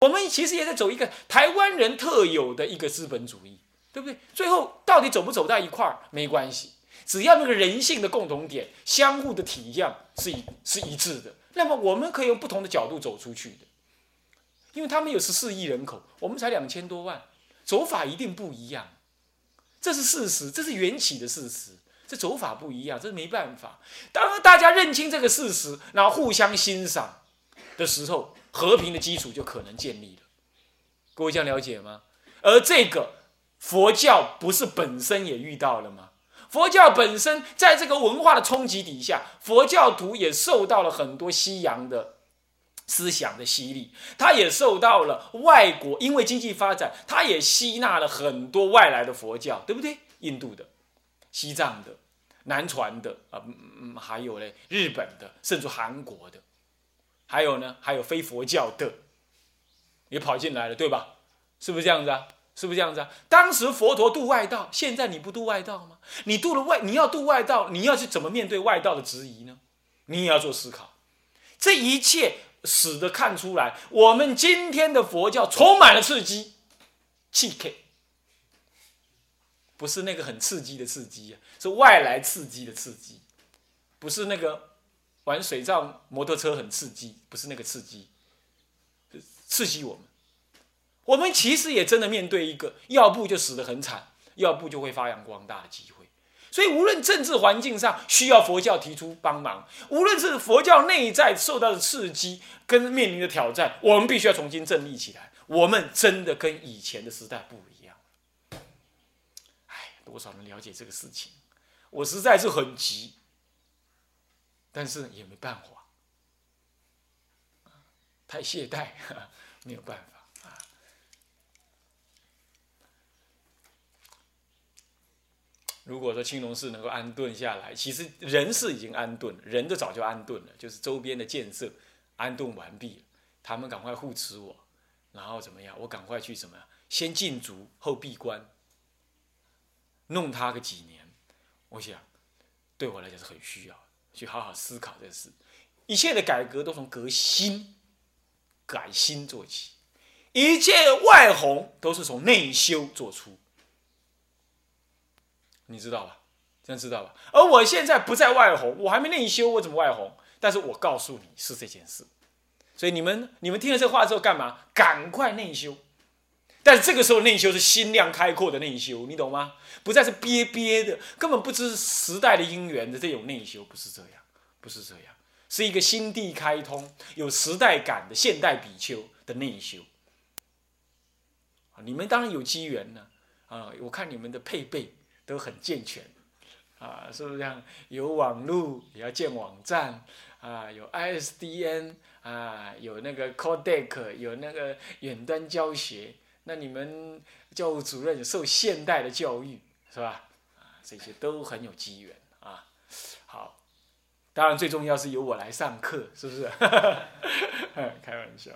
我们其实也在走一个台湾人特有的一个资本主义，对不对？最后到底走不走到一块儿没关系，只要那个人性的共同点、相互的体谅是一是一致的，那么我们可以用不同的角度走出去的。因为他们有十四亿人口，我们才两千多万，走法一定不一样，这是事实，这是缘起的事实。这走法不一样，这是没办法。当大家认清这个事实，然后互相欣赏的时候，和平的基础就可能建立了。各位这样了解吗？而这个佛教不是本身也遇到了吗？佛教本身在这个文化的冲击底下，佛教徒也受到了很多西洋的思想的洗礼，他也受到了外国因为经济发展，他也吸纳了很多外来的佛教，对不对？印度的、西藏的。南传的啊，嗯，还有嘞，日本的，甚至韩国的，还有呢，还有非佛教的，也跑进来了，对吧？是不是这样子啊？是不是这样子啊？当时佛陀渡外道，现在你不渡外道吗？你渡了外，你要渡外道，你要去怎么面对外道的质疑呢？你也要做思考。这一切使得看出来，我们今天的佛教充满了刺激，气 K。不是那个很刺激的刺激啊，是外来刺激的刺激，不是那个玩水上摩托车很刺激，不是那个刺激，刺激我们。我们其实也真的面对一个，要不就死得很惨，要不就会发扬光大的机会。所以，无论政治环境上需要佛教提出帮忙，无论是佛教内在受到的刺激跟面临的挑战，我们必须要重新振立起来。我们真的跟以前的时代不一样。哎多少人了解这个事情？我实在是很急，但是也没办法，太懈怠，没有办法啊。如果说青龙寺能够安顿下来，其实人是已经安顿，人都早就安顿了，就是周边的建设安顿完毕了，他们赶快护持我，然后怎么样？我赶快去什么？先禁足后闭关。弄他个几年，我想对我来讲是很需要的去好好思考这事。一切的改革都从革新、改新做起，一切外弘都是从内修做出。你知道吧？真知道吧？而我现在不在外弘，我还没内修，我怎么外弘？但是我告诉你是这件事，所以你们你们听了这话之后干嘛？赶快内修。但是这个时候内修是心量开阔的内修，你懂吗？不再是憋憋的，根本不知时代的因缘的这种内修，不是这样，不是这样，是一个心地开通、有时代感的现代比丘的内修。你们当然有机缘呢，啊，我看你们的配备都很健全，啊，是不是这样？有网络也要建网站，啊，有 ISDN，啊，有那个 Codec，有那个远端教学。那你们教务主任受现代的教育是吧？啊，这些都很有机缘啊。好，当然最重要是由我来上课，是不是？开玩笑。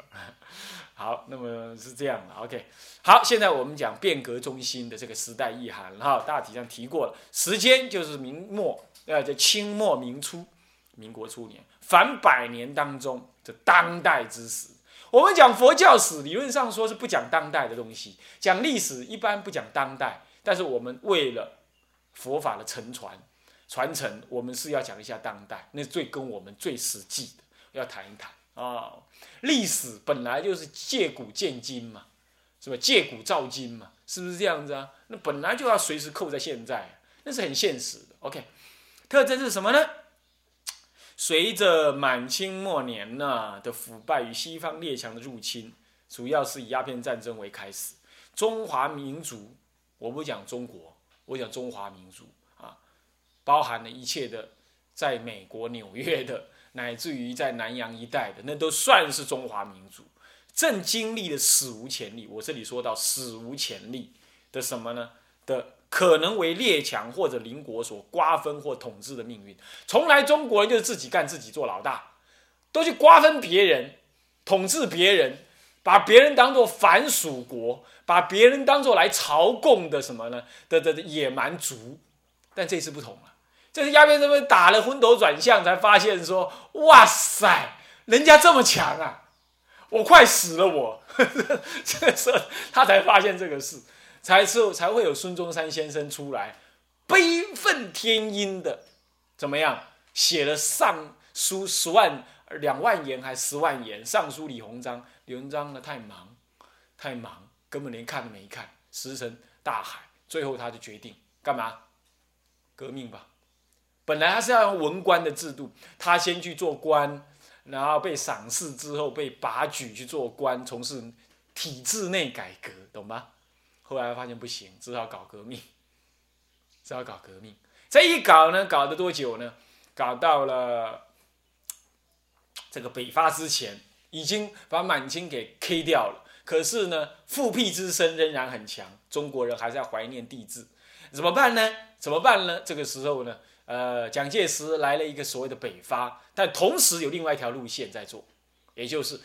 好，那么是这样的。OK，好，现在我们讲变革中心的这个时代意涵哈，大体上提过了。时间就是明末，呃，叫清末明初，民国初年，凡百年当中的当代之时。我们讲佛教史，理论上说是不讲当代的东西，讲历史一般不讲当代。但是我们为了佛法的承传、传承，我们是要讲一下当代，那最跟我们最实际的，要谈一谈啊。历史本来就是借古鉴今嘛，是吧？借古照今嘛，是不是这样子啊？那本来就要随时扣在现在，那是很现实的。OK，特征是什么呢？随着满清末年呢的腐败与西方列强的入侵，主要是以鸦片战争为开始。中华民族，我不讲中国，我讲中华民族啊，包含了一切的，在美国纽约的，乃至于在南洋一带的，那都算是中华民族，正经历了史无前例。我这里说到史无前例的什么呢？的。可能为列强或者邻国所瓜分或统治的命运，从来中国人就是自己干自己做老大，都去瓜分别人，统治别人，把别人当做反属国，把别人当做来朝贡的什么呢？的的野蛮族。但这次不同了，这次鸦片这边打了昏头转向，才发现说：哇塞，人家这么强啊！我快死了，我 这个时候他才发现这个事，才之后才会有孙中山先生出来，悲愤天音的，怎么样写了上书十万两万言还十万言上书李鸿章，李鸿章呢太忙，太忙，根本连看都没看，石沉大海，最后他就决定干嘛？革命吧。本来他是要用文官的制度，他先去做官。然后被赏识之后，被拔举去做官，从事体制内改革，懂吗？后来发现不行，只好搞革命，只好搞革命。这一搞呢，搞了多久呢？搞到了这个北伐之前，已经把满清给 K 掉了。可是呢，复辟之声仍然很强，中国人还是要怀念帝制，怎么办呢？怎么办呢？这个时候呢？呃，蒋介石来了一个所谓的北伐，但同时有另外一条路线在做，也就是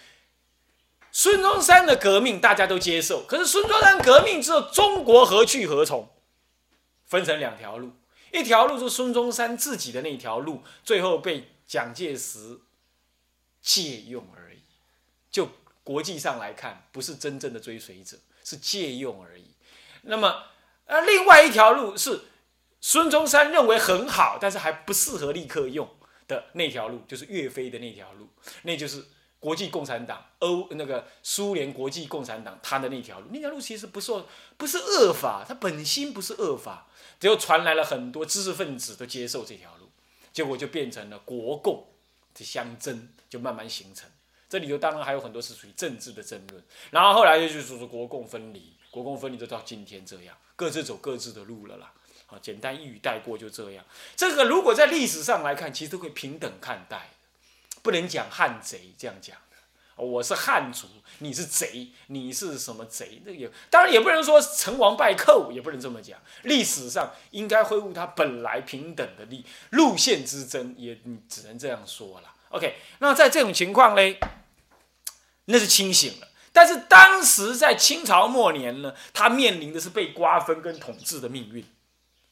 孙中山的革命，大家都接受。可是孙中山革命之后，中国何去何从？分成两条路，一条路是孙中山自己的那条路，最后被蒋介石借用而已。就国际上来看，不是真正的追随者，是借用而已。那么，呃，另外一条路是。孙中山认为很好，但是还不适合立刻用的那条路，就是岳飞的那条路，那就是国际共产党欧那个苏联国际共产党他的那条路。那条路其实不是不是恶法，它本心不是恶法，只有传来了很多知识分子都接受这条路，结果就变成了国共的相争，就慢慢形成。这里头当然还有很多是属于政治的争论，然后后来就就是说国共分离，国共分离就到今天这样，各自走各自的路了啦。啊，简单一语带过就这样。这个如果在历史上来看，其实都可以平等看待，不能讲汉贼这样讲的。我是汉族，你是贼，你是什么贼？那也当然也不能说成王败寇，也不能这么讲。历史上应该恢复它本来平等的力路线之争，也只能这样说了。OK，那在这种情况嘞，那是清醒了。但是当时在清朝末年呢，他面临的是被瓜分跟统治的命运。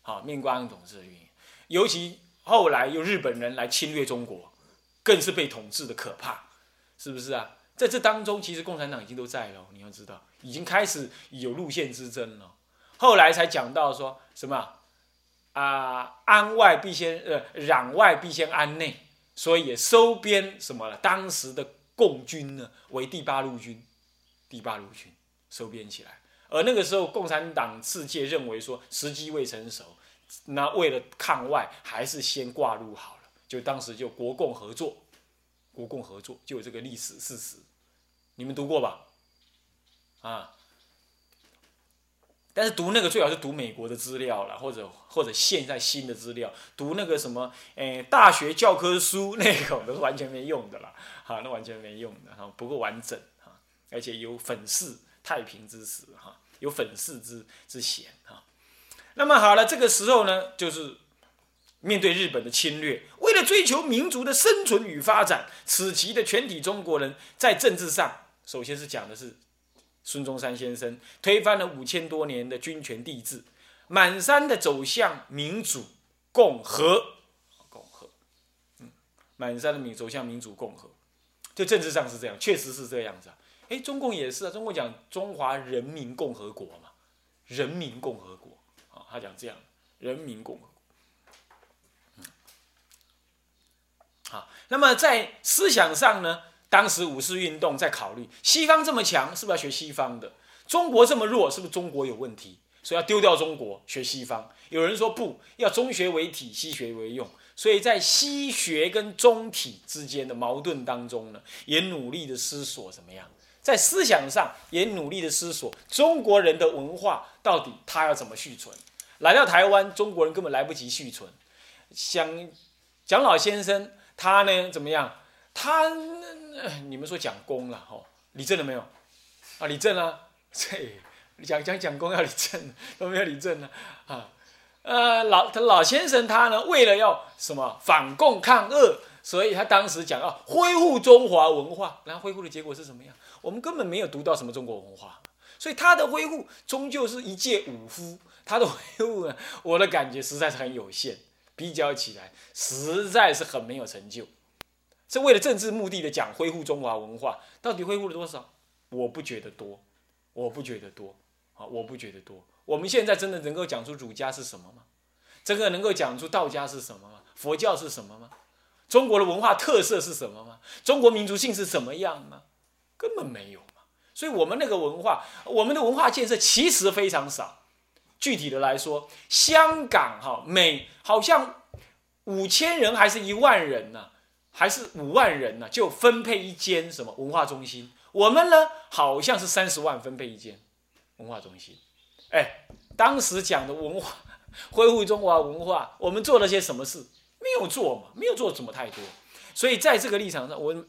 啊，面光统治的命运，尤其后来又日本人来侵略中国，更是被统治的可怕，是不是啊？在这当中，其实共产党已经都在了，你要知道，已经开始有路线之争了。后来才讲到说什么啊，安外必先呃，攘外必先安内，所以也收编什么了？当时的共军呢，为第八路军，第八路军收编起来。而那个时候，共产党世界认为说时机未成熟，那为了抗外，还是先挂入好。就当时就国共合作，国共合作就有这个历史事实，你们读过吧？啊，但是读那个最好是读美国的资料了，或者或者现在新的资料，读那个什么诶大学教科书那种都是完全没用的啦，哈，那完全没用的哈，不够完整哈，而且有粉饰。太平之时，哈，有粉饰之之嫌，哈。那么好了，这个时候呢，就是面对日本的侵略，为了追求民族的生存与发展，此期的全体中国人在政治上，首先是讲的是孙中山先生推翻了五千多年的军权帝制，满山的走向民主共和，共和，嗯，满山的民走向民主共和，就政治上是这样，确实是这样子啊。哎，中共也是啊，中共讲中华人民共和国嘛，人民共和国。啊，他讲这样，人民共和国。嗯，好，那么在思想上呢，当时五四运动在考虑，西方这么强，是不是要学西方的？中国这么弱，是不是中国有问题？所以要丢掉中国，学西方。有人说不要中学为体，西学为用。所以在西学跟中体之间的矛盾当中呢，也努力的思索怎么样。在思想上也努力的思索中国人的文化到底他要怎么续存？来到台湾，中国人根本来不及续存。想蒋老先生，他呢怎么样？他你们说讲功了吼？李正了没有？啊，李正啊，这讲讲讲功要李正，都没有李正呢啊。呃，老他老先生他呢，为了要什么反共抗恶，所以他当时讲要恢复中华文化，然后恢复的结果是什么样？我们根本没有读到什么中国文化，所以他的恢复终究是一介武夫。他的恢复呢，我的感觉实在是很有限，比较起来实在是很没有成就。是为了政治目的的讲恢复中华文化，到底恢复了多少？我不觉得多，我不觉得多，啊，我不觉得多。我们现在真的能够讲出儒家是什么吗？真的能够讲出道家是什么吗？佛教是什么吗？中国的文化特色是什么吗？中国民族性是什么样吗？根本没有嘛。所以，我们那个文化，我们的文化建设其实非常少。具体的来说，香港哈每好像五千人还是一万人呢，还是五万人呢，就分配一间什么文化中心。我们呢，好像是三十万分配一间文化中心。哎，当时讲的文化恢复中华文化，我们做了些什么事？没有做嘛，没有做怎么太多。所以在这个立场上，我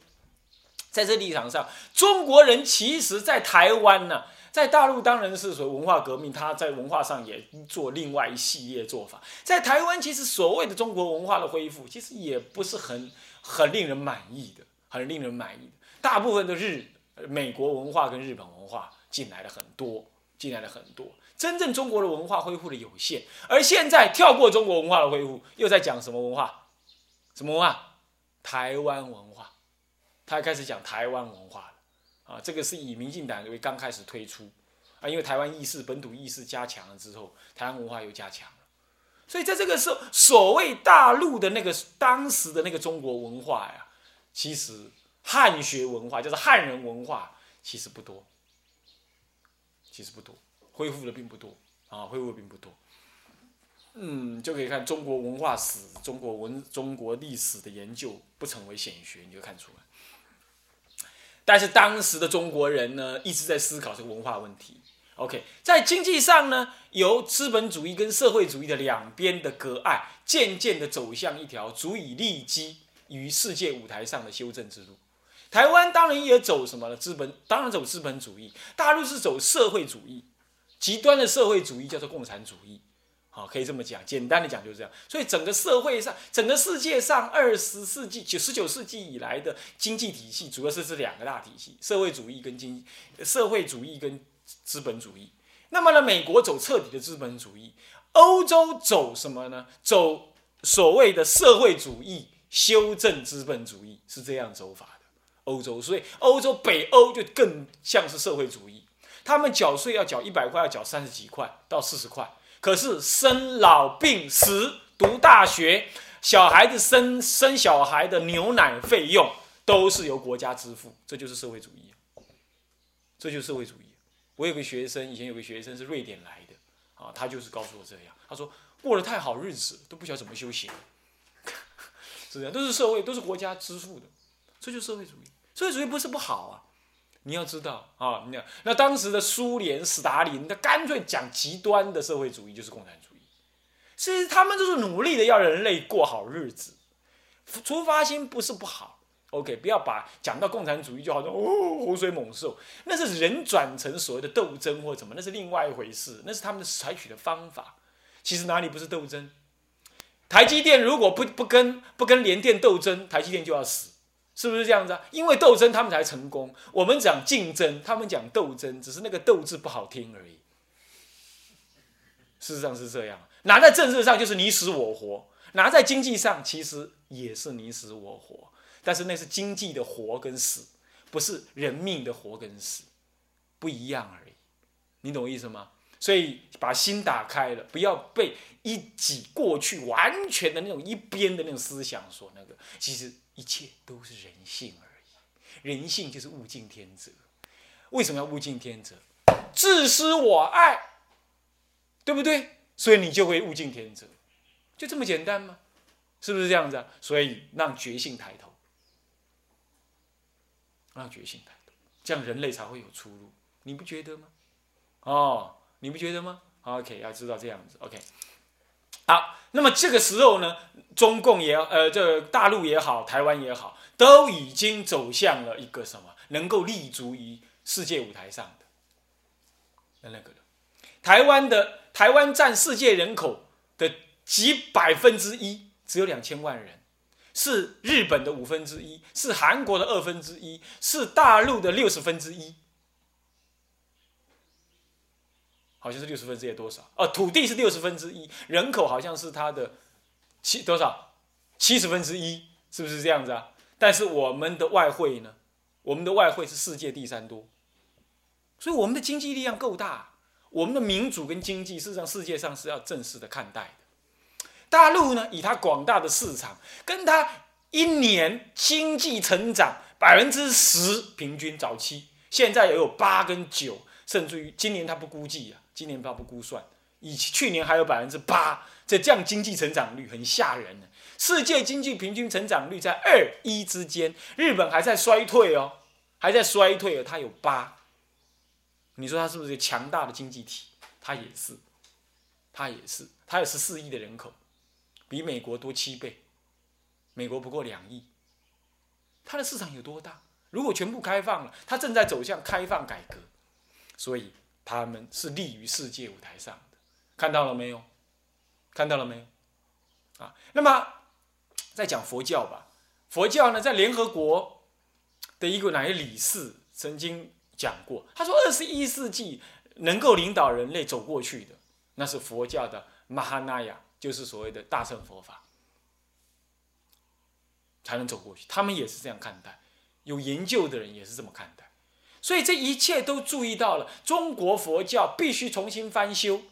在这立场上，中国人其实在台湾呢。在大陆当然是属于文化革命，他在文化上也做另外一系列做法。在台湾，其实所谓的中国文化的恢复，其实也不是很很令人满意的，很令人满意的。大部分都是美国文化跟日本文化进来了很多，进来了很多。真正中国的文化恢复的有限，而现在跳过中国文化的恢复，又在讲什么文化？什么文化？台湾文化。他开始讲台湾文化了。啊，这个是以民进党为刚开始推出，啊，因为台湾意识、本土意识加强了之后，台湾文化又加强了，所以在这个时候，所谓大陆的那个当时的那个中国文化呀，其实汉学文化就是汉人文化，其实不多，其实不多，恢复的并不多啊，恢复的并不多，嗯，就可以看中国文化史、中国文、中国历史的研究不成为显学，你就看出来。但是当时的中国人呢，一直在思考这个文化问题。OK，在经济上呢，由资本主义跟社会主义的两边的隔碍，渐渐的走向一条足以立基于世界舞台上的修正之路。台湾当然也走什么了？资本当然走资本主义，大陆是走社会主义，极端的社会主义叫做共产主义。啊，可以这么讲，简单的讲就是这样。所以整个社会上，整个世界上，二十世纪九十九世纪以来的经济体系，主要是这两个大体系：社会主义跟经社会主义跟资本主义。那么呢，美国走彻底的资本主义，欧洲走什么呢？走所谓的社会主义修正资本主义，是这样走法的。欧洲，所以欧洲北欧就更像是社会主义，他们缴税要缴一百块，要缴三十几块到四十块。可是生老病死、读大学、小孩子生生小孩的牛奶费用都是由国家支付，这就是社会主义，这就是社会主义。我有个学生，以前有个学生是瑞典来的，啊，他就是告诉我这样，他说过得太好日子，都不晓得怎么修行，是这样，都是社会，都是国家支付的，这就是社会主义。社会主义不是不好啊。你要知道啊，你看那当时的苏联斯大林，他干脆讲极端的社会主义就是共产主义。其实他们都是努力的要人类过好日子，出发心不是不好。OK，不要把讲到共产主义就好像哦洪水猛兽，那是人转成所谓的斗争或怎么，那是另外一回事，那是他们采取的方法。其实哪里不是斗争？台积电如果不不跟不跟联电斗争，台积电就要死。是不是这样子啊？因为斗争，他们才成功。我们讲竞争，他们讲斗争，只是那个“斗”字不好听而已。事实上是这样，拿在政治上就是你死我活，拿在经济上其实也是你死我活。但是那是经济的活跟死，不是人命的活跟死，不一样而已。你懂我意思吗？所以把心打开了，不要被一己过去完全的那种一边的那种思想所那个，其实。一切都是人性而已，人性就是物竞天择。为什么要物竞天择？自私我爱，对不对？所以你就会物竞天择，就这么简单吗？是不是这样子？所以让觉性抬头，让觉性抬头，这样人类才会有出路。你不觉得吗？哦，你不觉得吗？OK，要知道这样子。OK。好，那么这个时候呢，中共也呃，这大陆也好，台湾也好，都已经走向了一个什么，能够立足于世界舞台上的那那个台湾的台湾占世界人口的几百分之一，只有两千万人，是日本的五分之一，是韩国的二分之一，是大陆的六十分之一。好像是六十分之一多少？哦，土地是六十分之一，人口好像是它的七多少？七十分之一，是不是这样子啊？但是我们的外汇呢？我们的外汇是世界第三多，所以我们的经济力量够大。我们的民主跟经济，事实上世界上是要正式的看待的。大陆呢，以它广大的市场，跟它一年经济成长百分之十平均，早期现在也有八跟九，甚至于今年它不估计啊，今年发布估算，以去年还有百分之八，这这样经济成长率很吓人呢。世界经济平均成长率在二一之间，日本还在衰退哦，还在衰退哦，它有八。你说它是不是一个强大的经济体？它也是，它也是，它有十四亿的人口，比美国多七倍，美国不过两亿。它的市场有多大？如果全部开放了，它正在走向开放改革，所以他们是立于世界舞台上的。看到了没有？看到了没有？啊，那么再讲佛教吧。佛教呢，在联合国的一个哪些理事曾经。讲过，他说二十一世纪能够领导人类走过去的，那是佛教的马哈那亚，就是所谓的大乘佛法，才能走过去。他们也是这样看待，有研究的人也是这么看待。所以这一切都注意到了，中国佛教必须重新翻修，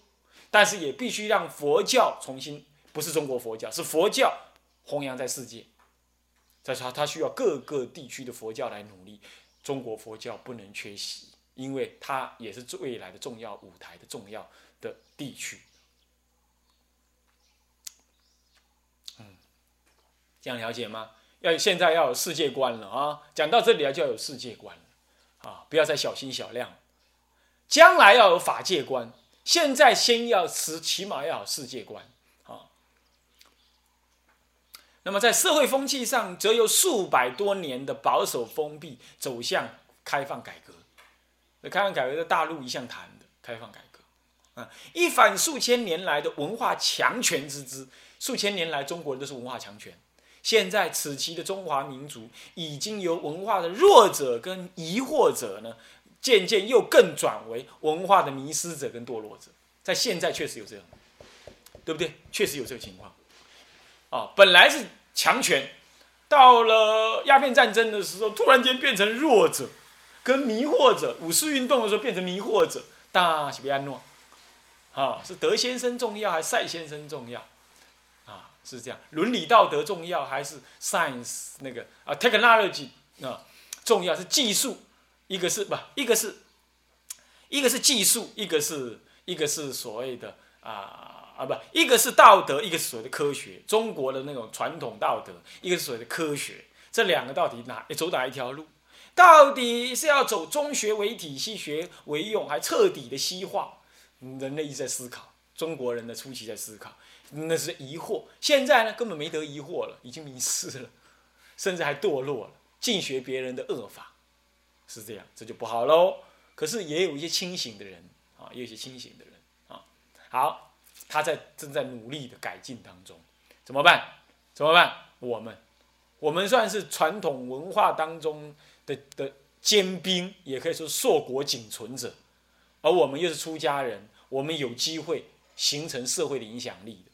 但是也必须让佛教重新，不是中国佛教，是佛教弘扬在世界。再说，它需要各个地区的佛教来努力。中国佛教不能缺席，因为它也是未来的重要舞台的重要的地区。嗯，这样了解吗？要现在要有世界观了啊！讲到这里啊，就要有世界观了啊！不要再小心小量，将来要有法界观，现在先要持，起码要有世界观啊。那么在社会风气上，则有数百多年的保守封闭走向开放改革。那开放改革在大陆一向谈的开放改革，啊，一反数千年来的文化强权之姿。数千年来，中国人都是文化强权。现在此期的中华民族，已经由文化的弱者跟疑惑者呢，渐渐又更转为文化的迷失者跟堕落者。在现在确实有这样，对不对？确实有这个情况。啊，本来是强权，到了鸦片战争的时候，突然间变成弱者，跟迷惑者；五四运动的时候变成迷惑者。大是别安诺，啊，是德先生重要还是赛先生重要？是这样，伦理道德重要还是 science 那个啊 technology 啊重要？是技术，一个是不，一个是，一个是技术，一个是一个是所谓的啊。啊，不，一个是道德，一个是所谓的科学。中国的那种传统道德，一个是所谓的科学。这两个到底哪走哪一条路？到底是要走中学为体系学为用，还彻底的西化？人类一直在思考，中国人的初期在思考，那是疑惑。现在呢，根本没得疑惑了，已经迷失了，甚至还堕落了，尽学别人的恶法，是这样，这就不好喽。可是也有一些清醒的人啊，也有一些清醒的人啊，好。他在正在努力的改进当中，怎么办？怎么办？我们，我们算是传统文化当中的的尖兵，也可以说硕果仅存者，而我们又是出家人，我们有机会形成社会的影响力的，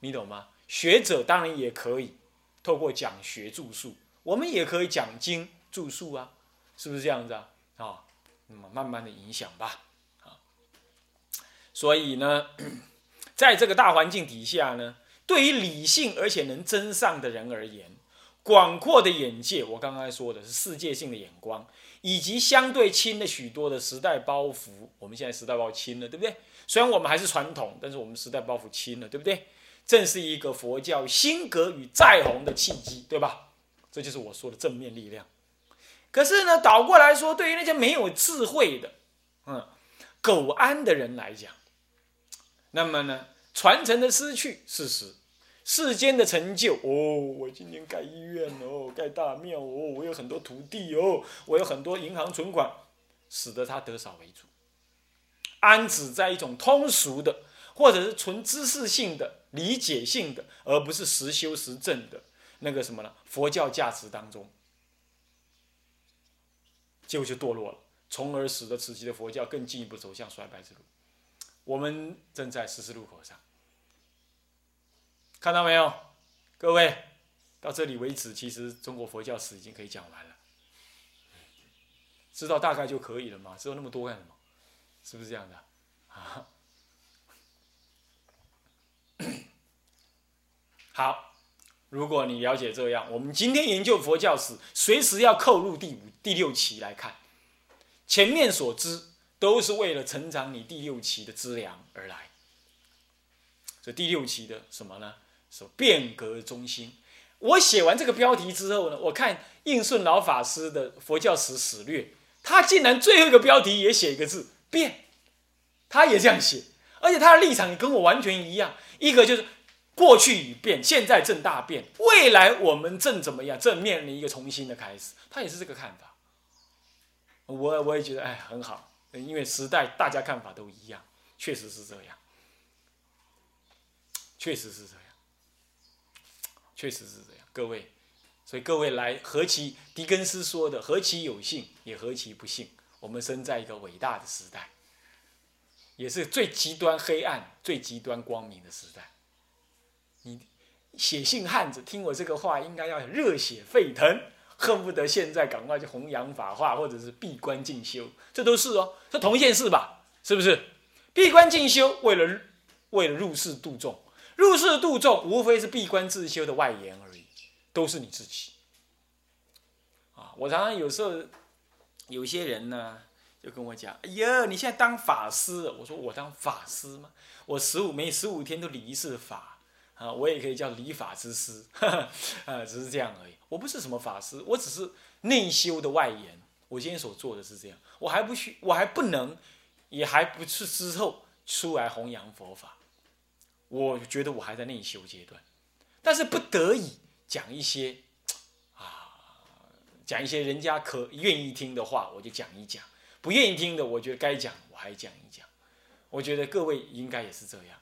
你懂吗？学者当然也可以透过讲学著述，我们也可以讲经著述啊，是不是这样子啊？啊，那么慢慢的影响吧，啊，所以呢。在这个大环境底下呢，对于理性而且能真上的人而言，广阔的眼界，我刚刚说的是世界性的眼光，以及相对轻的许多的时代包袱。我们现在时代包袱轻了，对不对？虽然我们还是传统，但是我们时代包袱轻了，对不对？正是一个佛教新格与再红的契机，对吧？这就是我说的正面力量。可是呢，倒过来说，对于那些没有智慧的，嗯，苟安的人来讲。那么呢，传承的失去事实，世间的成就哦，我今年盖医院哦，盖大庙哦，我有很多土地哦，我有很多银行存款，使得他得少为主，安止在一种通俗的，或者是纯知识性的、理解性的，而不是实修实证的那个什么呢？佛教价值当中，结果就堕落了，从而使得此期的佛教更进一步走向衰败之路。我们正在十字路口上，看到没有，各位？到这里为止，其实中国佛教史已经可以讲完了。知道大概就可以了嘛？知道那么多干什么？是不是这样的？啊，好，如果你了解这样，我们今天研究佛教史，随时要扣入第五、第六期来看。前面所知都是为了成长你第六期的资粮而来。这第六期的什么呢？是变革中心。我写完这个标题之后呢，我看应顺老法师的佛教史史略。他竟然最后一个标题也写一个字“变”，他也这样写，而且他的立场也跟我完全一样。一个就是过去已变，现在正大变，未来我们正怎么样？正面临一个重新的开始。他也是这个看法。我我也觉得哎很好，因为时代大家看法都一样，确实是这样，确实是这样，确实是这样，各位。所以各位来，何其狄更斯说的，何其有幸，也何其不幸。我们生在一个伟大的时代，也是最极端黑暗、最极端光明的时代。你写信汉子听我这个话，应该要热血沸腾，恨不得现在赶快去弘扬法化，或者是闭关进修，这都是哦，这同一件事吧？是不是？闭关进修，为了为了入世度众，入世度众，无非是闭关自修的外延而已。都是你自己啊！我常常有时候有些人呢，就跟我讲：“哎呀，你现在当法师？”我说：“我当法师吗？我十五每十五天都理一次法啊，我也可以叫理法之师啊，只是这样而已。我不是什么法师，我只是内修的外延。我今天所做的是这样，我还不需，我还不能，也还不是之后出来弘扬佛法。我觉得我还在内修阶段，但是不得已。”讲一些啊，讲一些人家可愿意听的话，我就讲一讲；不愿意听的，我觉得该讲我还讲一讲。我觉得各位应该也是这样。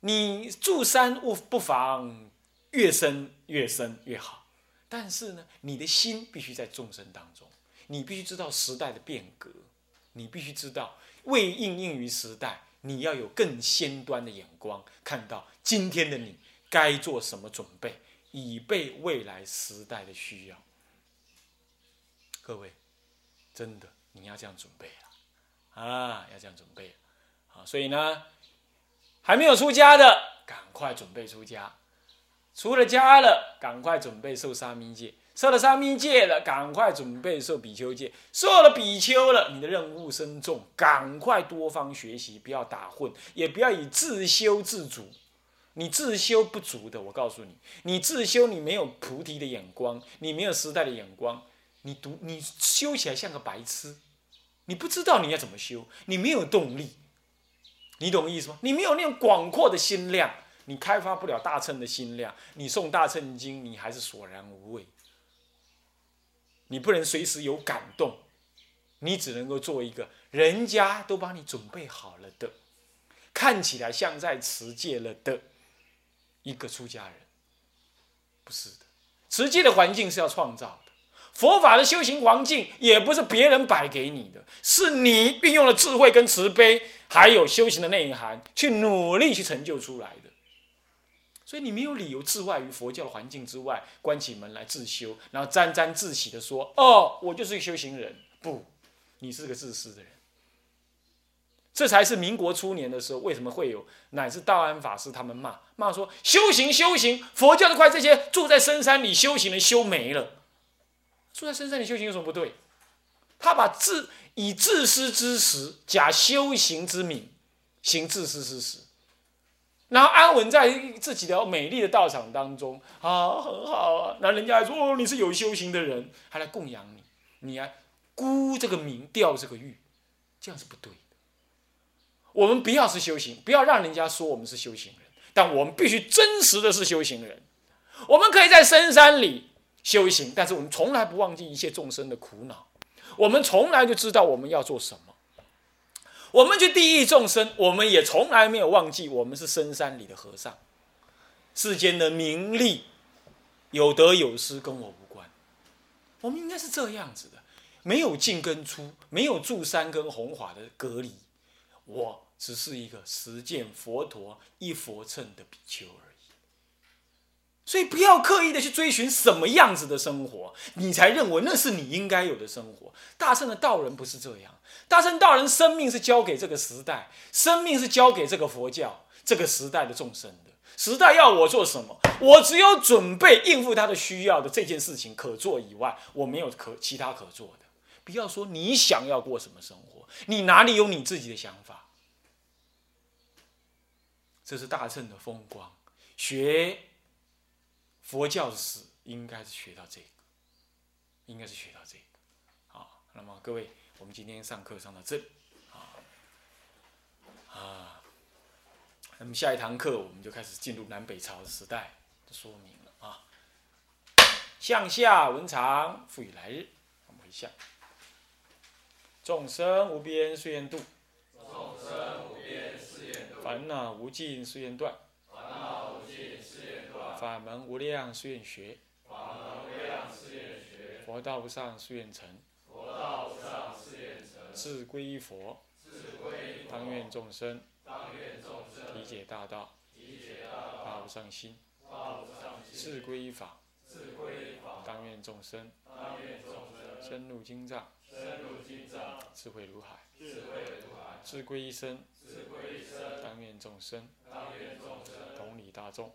你住山不不妨越深越深越好，但是呢，你的心必须在众生当中，你必须知道时代的变革，你必须知道为应应于时代，你要有更先端的眼光，看到今天的你该做什么准备。以备未来时代的需要，各位，真的你要这样准备了啊！要这样准备啊！所以呢，还没有出家的，赶快准备出家；出了家了，赶快准备受沙弥戒；受了沙弥戒了，赶快准备受比丘戒；受了比丘了，你的任务深重，赶快多方学习，不要打混，也不要以自修自主。你自修不足的，我告诉你，你自修你没有菩提的眼光，你没有时代的眼光，你读你修起来像个白痴，你不知道你要怎么修，你没有动力，你懂意思吗？你没有那种广阔的心量，你开发不了大乘的心量，你诵大乘经，你还是索然无味，你不能随时有感动，你只能够做一个人家都帮你准备好了的，看起来像在持戒了的。一个出家人，不是的，持戒的环境是要创造的，佛法的修行环境也不是别人摆给你的，是你运用了智慧跟慈悲，还有修行的内涵，去努力去成就出来的。所以你没有理由置外于佛教的环境之外，关起门来自修，然后沾沾自喜的说：“哦，我就是个修行人。”不，你是个自私的人。这才是民国初年的时候，为什么会有乃至道安法师他们骂骂说修行修行，佛教的快这些住在深山里修行的修没了，住在深山里修行有什么不对？他把自以自私之实假修行之名行自私之实，然后安稳在自己的美丽的道场当中啊，很好啊，那人家还说哦你是有修行的人，还来供养你，你还孤这个名钓这个玉，这样是不对的。我们不要是修行，不要让人家说我们是修行人，但我们必须真实的是修行人。我们可以在深山里修行，但是我们从来不忘记一切众生的苦恼。我们从来就知道我们要做什么。我们去地狱众生，我们也从来没有忘记我们是深山里的和尚。世间的名利有得有失，跟我无关。我们应该是这样子的，没有进跟出，没有住山跟红法的隔离。我只是一个实践佛陀一佛乘的比丘而已，所以不要刻意的去追寻什么样子的生活，你才认为那是你应该有的生活。大圣的道人不是这样，大圣道人生命是交给这个时代，生命是交给这个佛教这个时代的众生的。时代要我做什么，我只有准备应付他的需要的这件事情可做以外，我没有可其他可做的。不要说你想要过什么生活，你哪里有你自己的想法？这是大圣的风光。学佛教史应该是学到这个，应该是学到这个。好，那么各位，我们今天上课上到这里，啊啊，那么下一堂课我们就开始进入南北朝时代的说明了啊。向下文长，赋予来日，我们回向。众生无边誓愿度，众生无边誓愿度，烦恼无尽誓愿断，烦恼法门无量誓愿学，法门无量誓愿学，佛道无上誓愿成，佛道无上誓愿成，志归佛，志归佛，当愿众生。当愿众生理解大道，理解大道，发无上心，发无上心，志归法，志归法，当愿众生。当愿众生深入经藏，深入经藏，智慧如海，智慧如海，志归一生，智归一生，当愿众生。当愿众生，同理大众，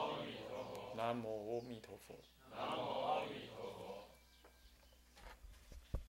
南无阿弥陀佛。南无。